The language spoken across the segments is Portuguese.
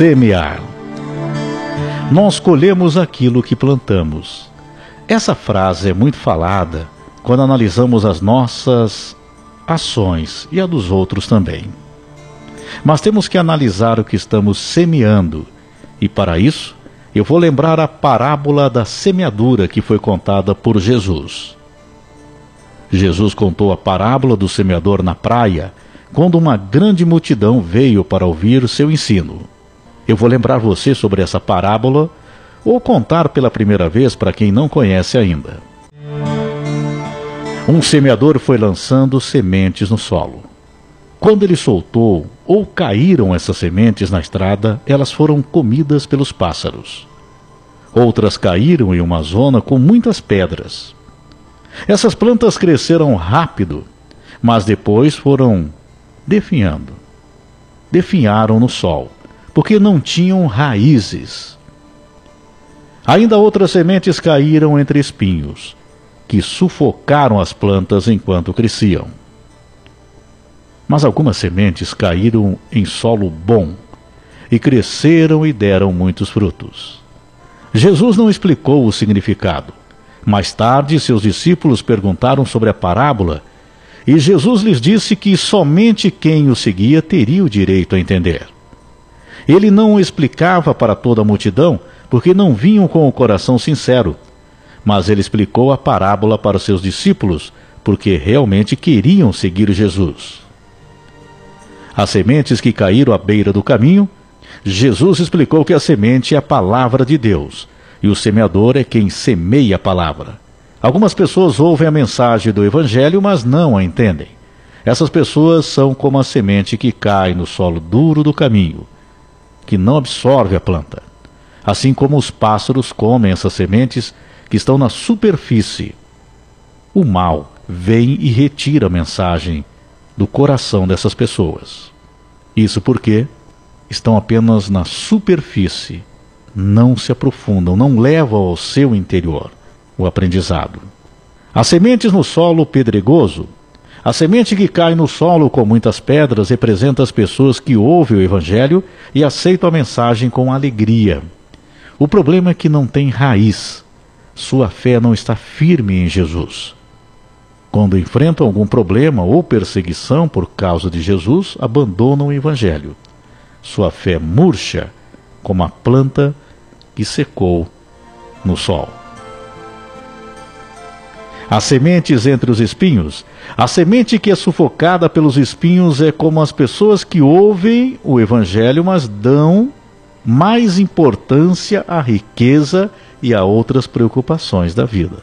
Semear. Nós colhemos aquilo que plantamos. Essa frase é muito falada quando analisamos as nossas ações e a dos outros também. Mas temos que analisar o que estamos semeando, e para isso eu vou lembrar a parábola da semeadura que foi contada por Jesus. Jesus contou a parábola do semeador na praia quando uma grande multidão veio para ouvir seu ensino. Eu vou lembrar você sobre essa parábola ou contar pela primeira vez para quem não conhece ainda. Um semeador foi lançando sementes no solo. Quando ele soltou ou caíram essas sementes na estrada, elas foram comidas pelos pássaros. Outras caíram em uma zona com muitas pedras. Essas plantas cresceram rápido, mas depois foram definhando. Definharam no sol, porque não tinham raízes. Ainda outras sementes caíram entre espinhos, que sufocaram as plantas enquanto cresciam. Mas algumas sementes caíram em solo bom e cresceram e deram muitos frutos. Jesus não explicou o significado. Mais tarde, seus discípulos perguntaram sobre a parábola e Jesus lhes disse que somente quem o seguia teria o direito a entender. Ele não explicava para toda a multidão porque não vinham com o coração sincero, mas ele explicou a parábola para os seus discípulos porque realmente queriam seguir Jesus. As sementes que caíram à beira do caminho, Jesus explicou que a semente é a palavra de Deus e o semeador é quem semeia a palavra. Algumas pessoas ouvem a mensagem do Evangelho, mas não a entendem. Essas pessoas são como a semente que cai no solo duro do caminho, que não absorve a planta. Assim como os pássaros comem essas sementes que estão na superfície. O mal vem e retira a mensagem do coração dessas pessoas. Isso porque estão apenas na superfície, não se aprofundam, não levam ao seu interior o aprendizado. As sementes no solo pedregoso, a semente que cai no solo com muitas pedras representa as pessoas que ouvem o Evangelho e aceitam a mensagem com alegria. O problema é que não tem raiz. Sua fé não está firme em Jesus. Quando enfrentam algum problema ou perseguição por causa de Jesus, abandonam o Evangelho. Sua fé murcha como a planta que secou no sol. As sementes entre os espinhos. A semente que é sufocada pelos espinhos é como as pessoas que ouvem o Evangelho, mas dão mais importância à riqueza e a outras preocupações da vida.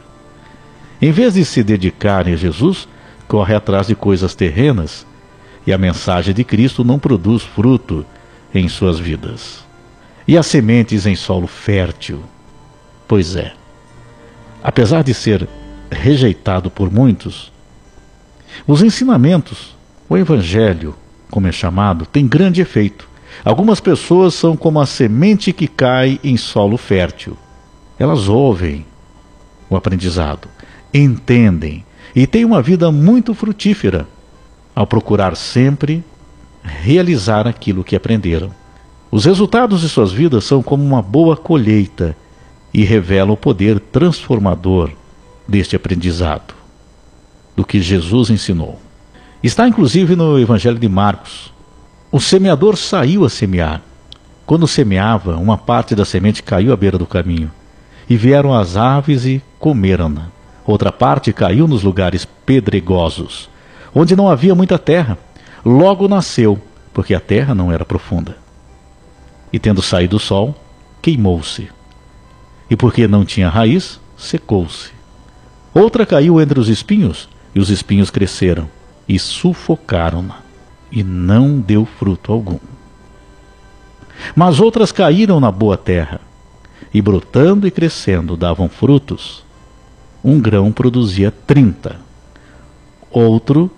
Em vez de se dedicarem a Jesus, corre atrás de coisas terrenas e a mensagem de Cristo não produz fruto em suas vidas. E as sementes em solo fértil? Pois é. Apesar de ser rejeitado por muitos, os ensinamentos, o Evangelho, como é chamado, tem grande efeito. Algumas pessoas são como a semente que cai em solo fértil. Elas ouvem o aprendizado, entendem e têm uma vida muito frutífera ao procurar sempre realizar aquilo que aprenderam. Os resultados de suas vidas são como uma boa colheita e revelam o poder transformador deste aprendizado, do que Jesus ensinou. Está inclusive no Evangelho de Marcos. O semeador saiu a semear. Quando semeava, uma parte da semente caiu à beira do caminho, e vieram as aves e comeram-na. Outra parte caiu nos lugares pedregosos, onde não havia muita terra. Logo nasceu, porque a terra não era profunda. E tendo saído o sol, queimou-se. E porque não tinha raiz, secou-se. Outra caiu entre os espinhos, e os espinhos cresceram e sufocaram-na, e não deu fruto algum. Mas outras caíram na boa terra, e brotando e crescendo davam frutos um grão produzia 30, outro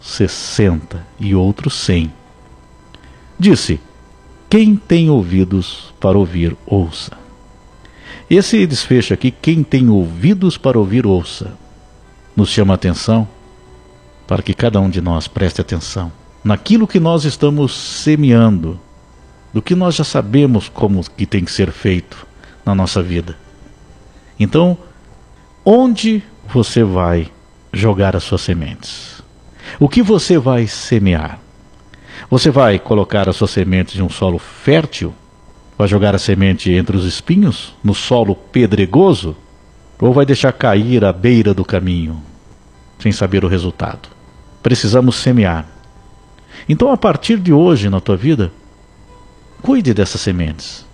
60 e outro 100. Disse: Quem tem ouvidos para ouvir, ouça. Esse desfecho aqui, quem tem ouvidos para ouvir, ouça, nos chama a atenção para que cada um de nós preste atenção naquilo que nós estamos semeando do que nós já sabemos como que tem que ser feito na nossa vida. Então, onde você vai jogar as suas sementes? O que você vai semear? Você vai colocar as suas sementes em um solo fértil? Vai jogar a semente entre os espinhos, no solo pedregoso? Ou vai deixar cair à beira do caminho, sem saber o resultado? Precisamos semear. Então, a partir de hoje na tua vida, cuide dessas sementes.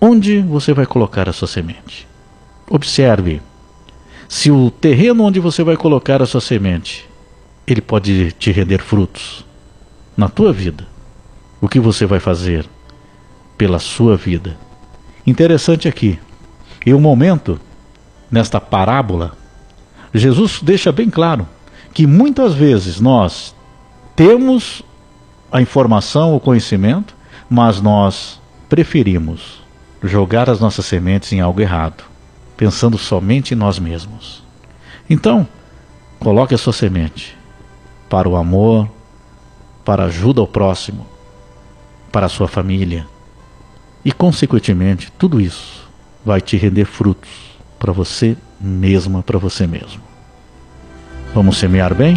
Onde você vai colocar a sua semente? Observe se o terreno onde você vai colocar a sua semente, ele pode te render frutos na tua vida. O que você vai fazer pela sua vida? Interessante aqui. Em um momento, nesta parábola, Jesus deixa bem claro que muitas vezes nós temos a informação, o conhecimento, mas nós preferimos jogar as nossas sementes em algo errado pensando somente em nós mesmos. Então, coloque a sua semente para o amor, para a ajuda ao próximo, para a sua família. E, consequentemente, tudo isso vai te render frutos para você mesma, para você mesmo. Vamos semear bem?